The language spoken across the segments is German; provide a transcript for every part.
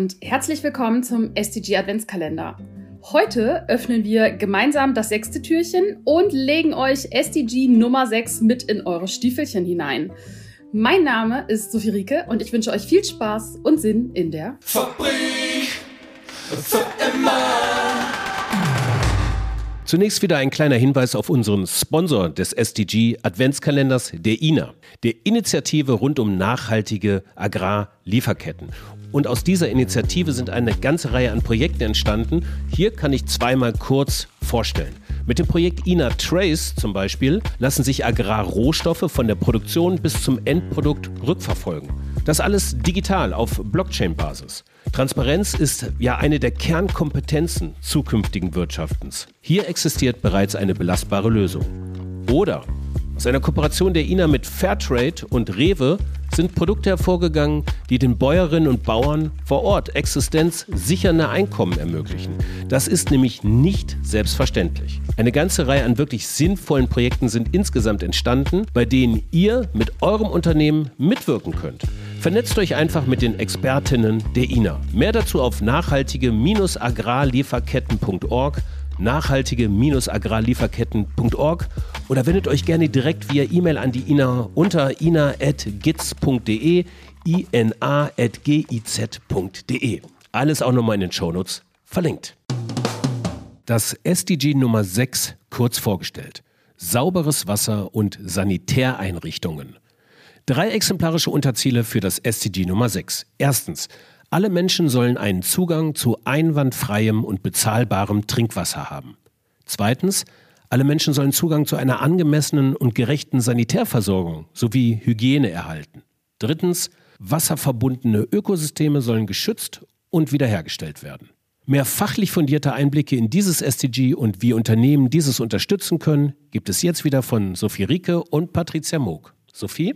und herzlich willkommen zum SDG Adventskalender. Heute öffnen wir gemeinsam das sechste Türchen und legen euch SDG Nummer 6 mit in eure Stiefelchen hinein. Mein Name ist Sophie Rieke und ich wünsche euch viel Spaß und Sinn in der Fabrik für immer. Zunächst wieder ein kleiner Hinweis auf unseren Sponsor des SDG Adventskalenders, der INA, der Initiative rund um nachhaltige Agrarlieferketten. Und aus dieser Initiative sind eine ganze Reihe an Projekten entstanden. Hier kann ich zweimal kurz vorstellen. Mit dem Projekt INA Trace zum Beispiel lassen sich Agrarrohstoffe von der Produktion bis zum Endprodukt rückverfolgen. Das alles digital auf Blockchain-Basis. Transparenz ist ja eine der Kernkompetenzen zukünftigen Wirtschaftens. Hier existiert bereits eine belastbare Lösung. Oder aus einer Kooperation der INA mit Fairtrade und Rewe sind Produkte hervorgegangen, die den Bäuerinnen und Bauern vor Ort existenzsichernde Einkommen ermöglichen. Das ist nämlich nicht selbstverständlich. Eine ganze Reihe an wirklich sinnvollen Projekten sind insgesamt entstanden, bei denen ihr mit eurem Unternehmen mitwirken könnt. Vernetzt euch einfach mit den Expertinnen der INA. Mehr dazu auf nachhaltige-agrarlieferketten.org nachhaltige-agrarlieferketten.org oder wendet euch gerne direkt via E-Mail an die INA unter ina.giz.de ina.giz.de. Alles auch nochmal in den Shownotes verlinkt. Das SDG Nummer 6 kurz vorgestellt. Sauberes Wasser und Sanitäreinrichtungen. Drei exemplarische Unterziele für das SDG Nummer 6. Erstens, alle Menschen sollen einen Zugang zu einwandfreiem und bezahlbarem Trinkwasser haben. Zweitens, alle Menschen sollen Zugang zu einer angemessenen und gerechten Sanitärversorgung sowie Hygiene erhalten. Drittens, wasserverbundene Ökosysteme sollen geschützt und wiederhergestellt werden. Mehr fachlich fundierte Einblicke in dieses SDG und wie Unternehmen dieses unterstützen können, gibt es jetzt wieder von Sophie Rieke und Patricia Moog. Sophie?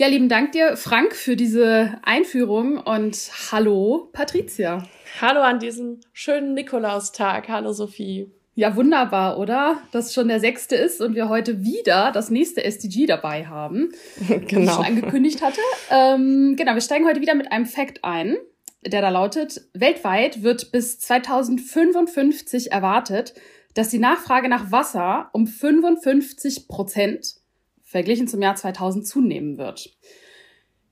Ja, lieben Dank dir, Frank, für diese Einführung und hallo, Patricia. Hallo an diesem schönen Nikolaustag. Hallo, Sophie. Ja, wunderbar, oder? Dass schon der sechste ist und wir heute wieder das nächste SDG dabei haben. Genau. Wie ich schon angekündigt hatte. Ähm, genau, wir steigen heute wieder mit einem Fact ein, der da lautet, weltweit wird bis 2055 erwartet, dass die Nachfrage nach Wasser um 55 Prozent verglichen zum Jahr 2000 zunehmen wird.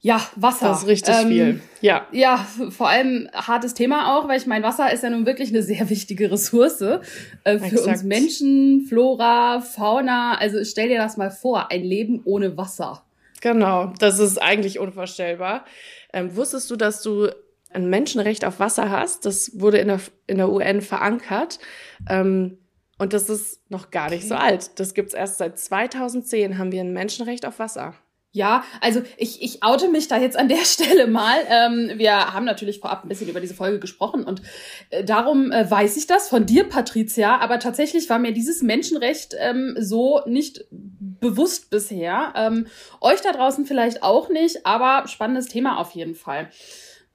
Ja, Wasser. Das ist richtig ähm, viel. Ja. Ja, vor allem hartes Thema auch, weil ich meine, Wasser ist ja nun wirklich eine sehr wichtige Ressource äh, für Exakt. uns Menschen, Flora, Fauna. Also stell dir das mal vor, ein Leben ohne Wasser. Genau, das ist eigentlich unvorstellbar. Ähm, wusstest du, dass du ein Menschenrecht auf Wasser hast? Das wurde in der, in der UN verankert. Ähm, und das ist noch gar nicht okay. so alt. Das gibt's erst seit 2010 haben wir ein Menschenrecht auf Wasser. Ja, also ich, ich oute mich da jetzt an der Stelle mal. Ähm, wir haben natürlich vorab ein bisschen über diese Folge gesprochen und äh, darum äh, weiß ich das von dir, Patricia. Aber tatsächlich war mir dieses Menschenrecht ähm, so nicht bewusst bisher. Ähm, euch da draußen vielleicht auch nicht, aber spannendes Thema auf jeden Fall.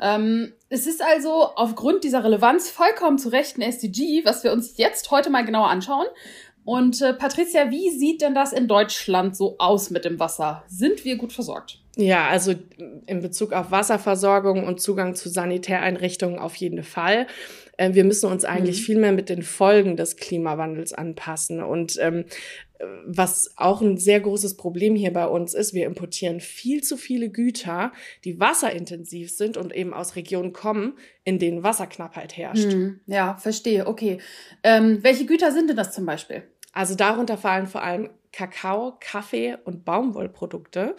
Ähm, es ist also aufgrund dieser Relevanz vollkommen zu Recht ein SDG, was wir uns jetzt heute mal genauer anschauen. Und äh, Patricia, wie sieht denn das in Deutschland so aus mit dem Wasser? Sind wir gut versorgt? Ja, also in Bezug auf Wasserversorgung und Zugang zu Sanitäreinrichtungen auf jeden Fall. Äh, wir müssen uns eigentlich mhm. viel mehr mit den Folgen des Klimawandels anpassen. Und ähm, was auch ein sehr großes Problem hier bei uns ist, wir importieren viel zu viele Güter, die wasserintensiv sind und eben aus Regionen kommen, in denen Wasserknappheit herrscht. Mhm. Ja, verstehe. Okay. Ähm, welche Güter sind denn das zum Beispiel? Also darunter fallen vor allem Kakao, Kaffee und Baumwollprodukte.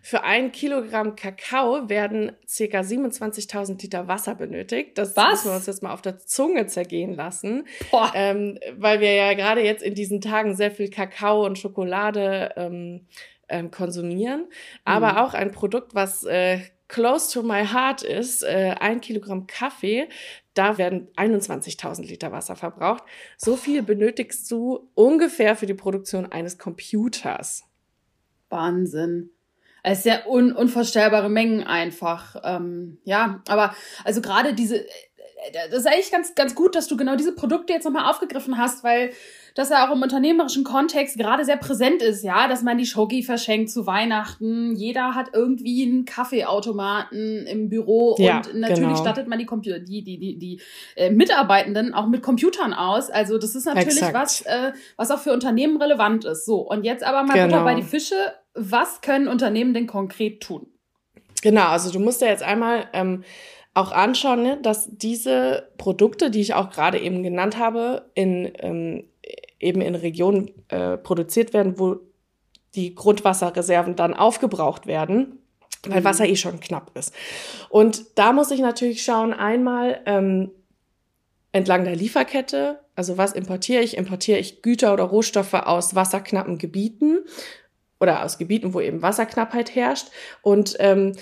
Für ein Kilogramm Kakao werden ca. 27.000 Liter Wasser benötigt. Das Was? müssen wir uns jetzt mal auf der Zunge zergehen lassen, ähm, weil wir ja gerade jetzt in diesen Tagen sehr viel Kakao und Schokolade ähm, ähm, konsumieren. Aber mhm. auch ein Produkt, was äh, close to my heart ist, äh, ein Kilogramm Kaffee, da werden 21.000 Liter Wasser verbraucht. So viel benötigst du ungefähr für die Produktion eines Computers. Wahnsinn. Es ist ja un unvorstellbare Mengen einfach. Ähm, ja, aber also gerade diese, das ist eigentlich ganz, ganz gut, dass du genau diese Produkte jetzt nochmal aufgegriffen hast, weil das ja auch im unternehmerischen Kontext gerade sehr präsent ist, ja, dass man die Schoki verschenkt zu Weihnachten. Jeder hat irgendwie einen Kaffeeautomaten im Büro ja, und natürlich genau. stattet man die, Computer, die, die, die, die äh, Mitarbeitenden auch mit Computern aus. Also das ist natürlich Exakt. was, äh, was auch für Unternehmen relevant ist. So, und jetzt aber mal genau. bei die Fische. Was können Unternehmen denn konkret tun? Genau, also du musst ja jetzt einmal ähm, auch anschauen, ne, dass diese Produkte, die ich auch gerade eben genannt habe, in ähm, eben in Regionen äh, produziert werden, wo die Grundwasserreserven dann aufgebraucht werden, weil mhm. Wasser eh schon knapp ist. Und da muss ich natürlich schauen, einmal ähm, entlang der Lieferkette, also was importiere ich? Importiere ich Güter oder Rohstoffe aus wasserknappen Gebieten oder aus Gebieten, wo eben Wasserknappheit herrscht und ähm,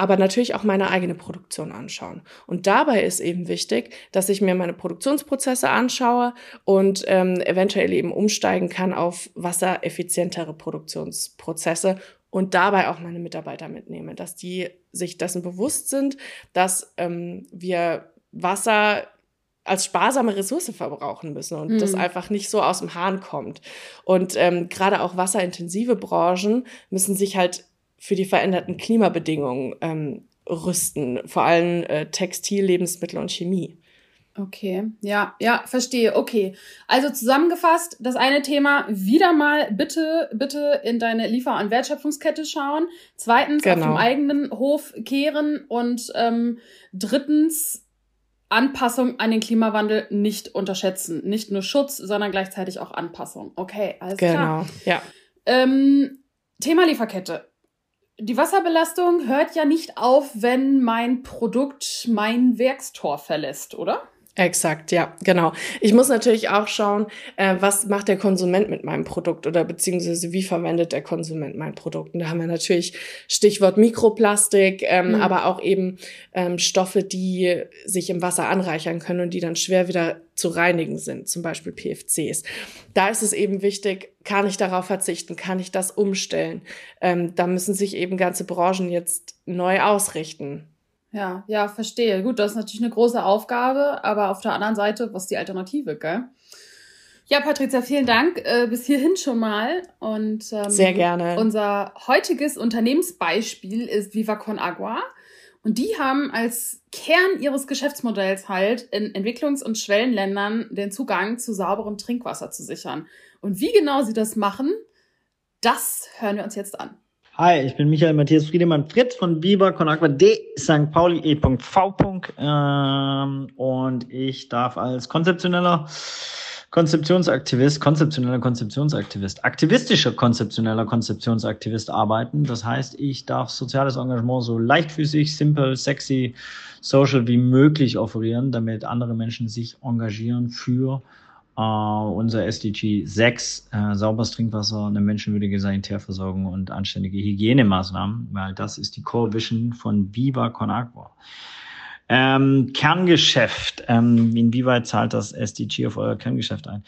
aber natürlich auch meine eigene Produktion anschauen. Und dabei ist eben wichtig, dass ich mir meine Produktionsprozesse anschaue und ähm, eventuell eben umsteigen kann auf wassereffizientere Produktionsprozesse und dabei auch meine Mitarbeiter mitnehme, dass die sich dessen bewusst sind, dass ähm, wir Wasser als sparsame Ressource verbrauchen müssen und mhm. das einfach nicht so aus dem Hahn kommt. Und ähm, gerade auch wasserintensive Branchen müssen sich halt für die veränderten Klimabedingungen ähm, rüsten, vor allem äh, Textil, Lebensmittel und Chemie. Okay, ja, ja, verstehe. Okay. Also zusammengefasst, das eine Thema, wieder mal bitte, bitte in deine Liefer- und Wertschöpfungskette schauen. Zweitens, genau. auf dem eigenen Hof kehren und ähm, drittens, Anpassung an den Klimawandel nicht unterschätzen. Nicht nur Schutz, sondern gleichzeitig auch Anpassung. Okay, alles genau. klar. Genau, ja. Ähm, Thema Lieferkette die Wasserbelastung hört ja nicht auf, wenn mein Produkt mein Werkstor verlässt, oder? Exakt, ja, genau. Ich muss natürlich auch schauen, äh, was macht der Konsument mit meinem Produkt oder beziehungsweise wie verwendet der Konsument mein Produkt. Und da haben wir natürlich Stichwort Mikroplastik, ähm, mhm. aber auch eben ähm, Stoffe, die sich im Wasser anreichern können und die dann schwer wieder zu reinigen sind, zum Beispiel PFCs. Da ist es eben wichtig, kann ich darauf verzichten, kann ich das umstellen. Ähm, da müssen sich eben ganze Branchen jetzt neu ausrichten. Ja, ja, verstehe. Gut, das ist natürlich eine große Aufgabe, aber auf der anderen Seite, was ist die Alternative, gell? Ja, Patricia, vielen Dank äh, bis hierhin schon mal. Und ähm, sehr gerne. Unser heutiges Unternehmensbeispiel ist Viva Con Agua. Und die haben als Kern ihres Geschäftsmodells halt in Entwicklungs- und Schwellenländern den Zugang zu sauberem Trinkwasser zu sichern. Und wie genau sie das machen, das hören wir uns jetzt an. Hi, ich bin Michael Matthias Friedemann Fritz von Viva Conagua de St. Pauli E.V. Ähm, und ich darf als konzeptioneller Konzeptionsaktivist, konzeptioneller Konzeptionsaktivist, aktivistischer konzeptioneller Konzeptionsaktivist arbeiten. Das heißt, ich darf soziales Engagement so leichtfüßig, simpel, sexy, social wie möglich offerieren, damit andere Menschen sich engagieren für Uh, unser SDG 6, äh, sauberes Trinkwasser, eine menschenwürdige Sanitärversorgung und anständige Hygienemaßnahmen, weil das ist die Core Vision von Viva Con Agua. Ähm, Kerngeschäft, ähm, inwieweit zahlt das SDG auf euer Kerngeschäft ein?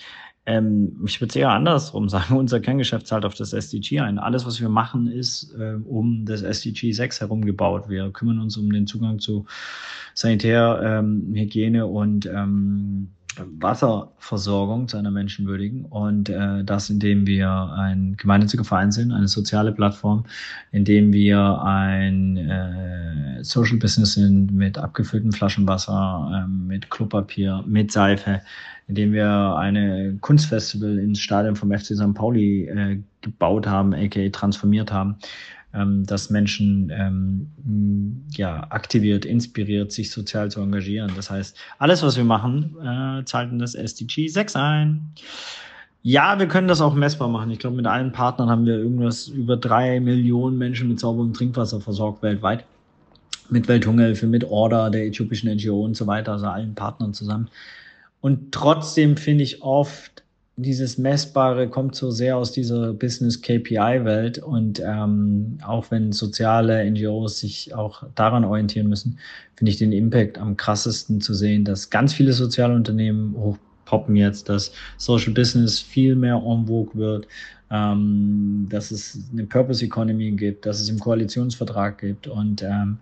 Ähm, ich würde es eher andersrum sagen, unser Kerngeschäft zahlt auf das SDG ein. Alles, was wir machen, ist äh, um das SDG 6 herum gebaut. Wir kümmern uns um den Zugang zu Sanitär, ähm, Hygiene und ähm, Wasserversorgung zu einer menschenwürdigen und äh, das, indem wir ein gemeinnütziger Verein sind, eine soziale Plattform, indem wir ein äh, Social Business sind mit abgefülltem Flaschenwasser, äh, mit Klopapier, mit Seife, indem wir eine Kunstfestival ins Stadion vom FC St. Pauli äh, gebaut haben, aka transformiert haben ähm, dass Menschen ähm, ja, aktiviert, inspiriert, sich sozial zu engagieren. Das heißt, alles, was wir machen, äh, zahlt in das SDG 6 ein. Ja, wir können das auch messbar machen. Ich glaube, mit allen Partnern haben wir irgendwas über drei Millionen Menschen mit sauberem Trinkwasser versorgt weltweit. Mit Welthungerhilfe, mit Order der äthiopischen NGO und so weiter, also allen Partnern zusammen. Und trotzdem finde ich oft, dieses Messbare kommt so sehr aus dieser Business-KPI-Welt und ähm, auch wenn soziale NGOs sich auch daran orientieren müssen, finde ich den Impact am krassesten zu sehen, dass ganz viele soziale Unternehmen, hoch poppen jetzt, dass Social Business viel mehr en vogue wird, ähm, dass es eine Purpose Economy gibt, dass es im Koalitionsvertrag gibt und ähm,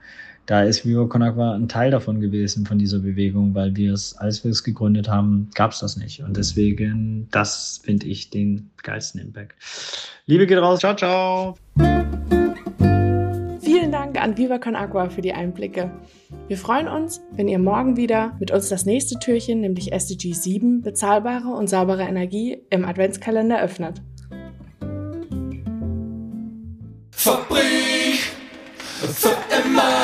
da ist Viva Con Agua ein Teil davon gewesen, von dieser Bewegung, weil wir es, als wir es gegründet haben, gab es das nicht. Und deswegen, das finde ich den geilsten Impact. Liebe geht raus. Ciao, ciao. Vielen Dank an Viva Con Agua für die Einblicke. Wir freuen uns, wenn ihr morgen wieder mit uns das nächste Türchen, nämlich SDG 7, bezahlbare und saubere Energie im Adventskalender öffnet. So am